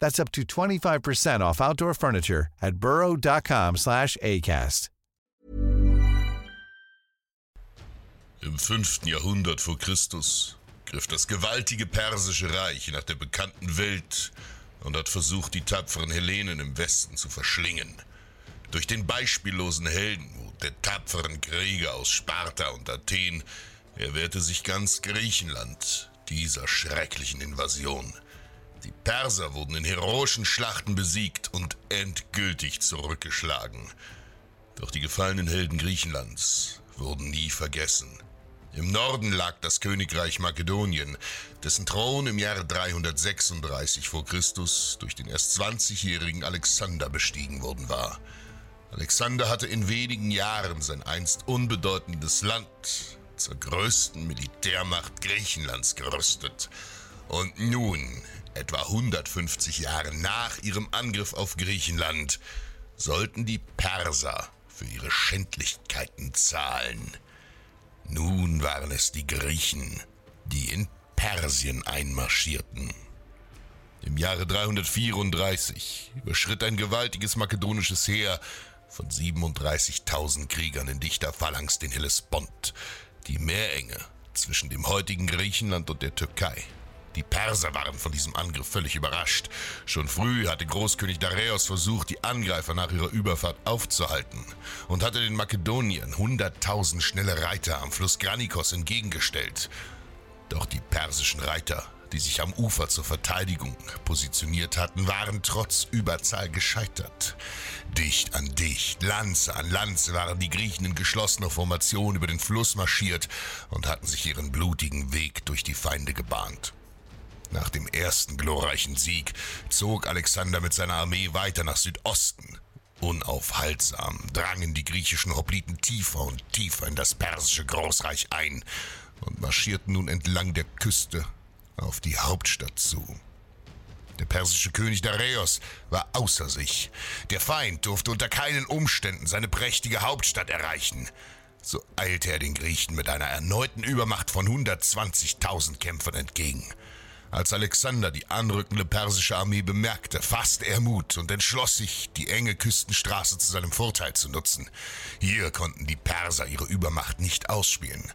That's up to 25% off outdoor furniture at burrow.com slash ACAST. Im 5. Jahrhundert vor Christus griff das gewaltige persische Reich nach der bekannten Welt und hat versucht, die tapferen Hellenen im Westen zu verschlingen. Durch den beispiellosen Heldenmut der tapferen Krieger aus Sparta und Athen erwehrte sich ganz Griechenland dieser schrecklichen Invasion. Die Perser wurden in heroischen Schlachten besiegt und endgültig zurückgeschlagen. Doch die gefallenen Helden Griechenlands wurden nie vergessen. Im Norden lag das Königreich Makedonien, dessen Thron im Jahre 336 vor Christus durch den erst 20-jährigen Alexander bestiegen worden war. Alexander hatte in wenigen Jahren sein einst unbedeutendes Land zur größten Militärmacht Griechenlands gerüstet. Und nun, etwa 150 Jahre nach ihrem Angriff auf Griechenland, sollten die Perser für ihre Schändlichkeiten zahlen. Nun waren es die Griechen, die in Persien einmarschierten. Im Jahre 334 überschritt ein gewaltiges makedonisches Heer von 37.000 Kriegern in dichter Phalanx den Hellespont, die Meerenge zwischen dem heutigen Griechenland und der Türkei. Die Perser waren von diesem Angriff völlig überrascht. Schon früh hatte Großkönig Dareios versucht, die Angreifer nach ihrer Überfahrt aufzuhalten und hatte den Makedoniern 100.000 schnelle Reiter am Fluss Granikos entgegengestellt. Doch die persischen Reiter, die sich am Ufer zur Verteidigung positioniert hatten, waren trotz Überzahl gescheitert. Dicht an dicht, Lanze an Lanze waren die Griechen in geschlossener Formation über den Fluss marschiert und hatten sich ihren blutigen Weg durch die Feinde gebahnt. Nach dem ersten glorreichen Sieg zog Alexander mit seiner Armee weiter nach Südosten. Unaufhaltsam drangen die griechischen Hopliten tiefer und tiefer in das persische Großreich ein und marschierten nun entlang der Küste auf die Hauptstadt zu. Der persische König Dareios war außer sich. Der Feind durfte unter keinen Umständen seine prächtige Hauptstadt erreichen. So eilte er den Griechen mit einer erneuten Übermacht von 120.000 Kämpfern entgegen. Als Alexander die anrückende persische Armee bemerkte, fasste er Mut und entschloss sich, die enge Küstenstraße zu seinem Vorteil zu nutzen. Hier konnten die Perser ihre Übermacht nicht ausspielen.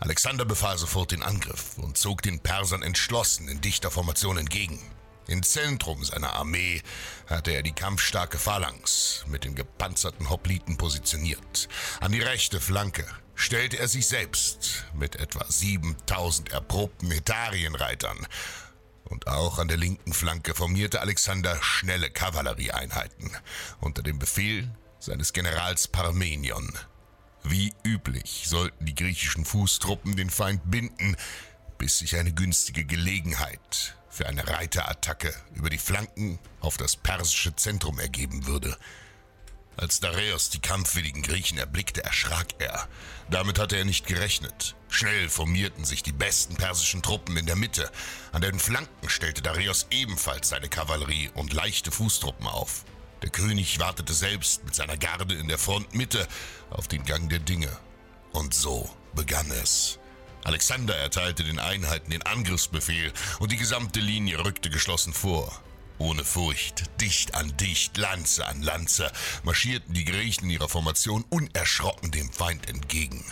Alexander befahl sofort den Angriff und zog den Persern entschlossen in dichter Formation entgegen. Im Zentrum seiner Armee hatte er die kampfstarke Phalanx mit den gepanzerten Hopliten positioniert. An die rechte Flanke stellte er sich selbst mit etwa 7000 erprobten Hetarienreitern. Und auch an der linken Flanke formierte Alexander schnelle Kavallerieeinheiten unter dem Befehl seines Generals Parmenion. Wie üblich sollten die griechischen Fußtruppen den Feind binden, bis sich eine günstige Gelegenheit für eine Reiterattacke über die Flanken auf das persische Zentrum ergeben würde. Als Dareios die kampfwilligen Griechen erblickte, erschrak er. Damit hatte er nicht gerechnet. Schnell formierten sich die besten persischen Truppen in der Mitte. An den Flanken stellte Dareios ebenfalls seine Kavallerie und leichte Fußtruppen auf. Der König wartete selbst mit seiner Garde in der Frontmitte auf den Gang der Dinge. Und so begann es. Alexander erteilte den Einheiten den Angriffsbefehl und die gesamte Linie rückte geschlossen vor. Ohne Furcht, dicht an dicht, Lanze an Lanze, marschierten die Griechen ihrer Formation unerschrocken dem Feind entgegen.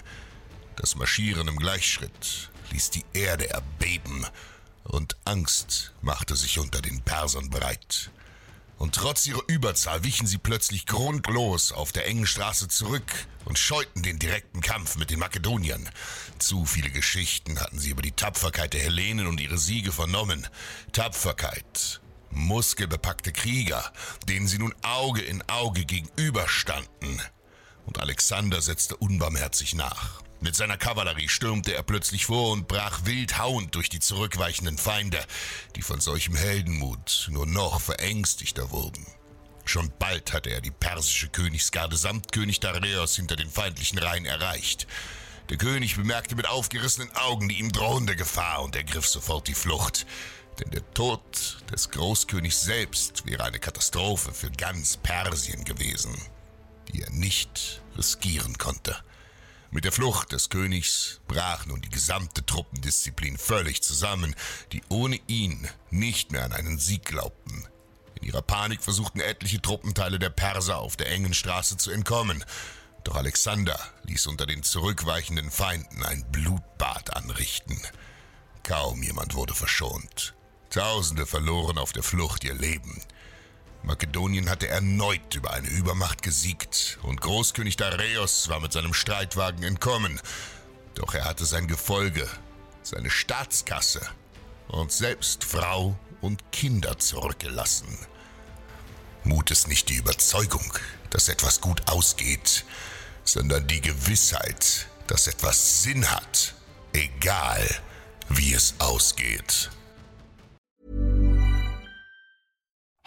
Das Marschieren im Gleichschritt ließ die Erde erbeben und Angst machte sich unter den Persern breit. Und trotz ihrer Überzahl wichen sie plötzlich grundlos auf der engen Straße zurück und scheuten den direkten Kampf mit den Makedoniern. Zu viele Geschichten hatten sie über die Tapferkeit der Hellenen und ihre Siege vernommen. Tapferkeit, muskelbepackte Krieger, denen sie nun Auge in Auge gegenüberstanden. Und Alexander setzte unbarmherzig nach. Mit seiner Kavallerie stürmte er plötzlich vor und brach wild hauend durch die zurückweichenden Feinde, die von solchem Heldenmut nur noch verängstigter wurden. Schon bald hatte er die persische Königsgarde samt König Dareios hinter den feindlichen Reihen erreicht. Der König bemerkte mit aufgerissenen Augen die ihm drohende Gefahr und ergriff sofort die Flucht. Denn der Tod des Großkönigs selbst wäre eine Katastrophe für ganz Persien gewesen, die er nicht riskieren konnte. Mit der Flucht des Königs brach nun die gesamte Truppendisziplin völlig zusammen, die ohne ihn nicht mehr an einen Sieg glaubten. In ihrer Panik versuchten etliche Truppenteile der Perser auf der engen Straße zu entkommen. Doch Alexander ließ unter den zurückweichenden Feinden ein Blutbad anrichten. Kaum jemand wurde verschont. Tausende verloren auf der Flucht ihr Leben. Makedonien hatte erneut über eine Übermacht gesiegt und Großkönig Dareios war mit seinem Streitwagen entkommen. Doch er hatte sein Gefolge, seine Staatskasse und selbst Frau und Kinder zurückgelassen. Mut ist nicht die Überzeugung, dass etwas gut ausgeht, sondern die Gewissheit, dass etwas Sinn hat, egal wie es ausgeht.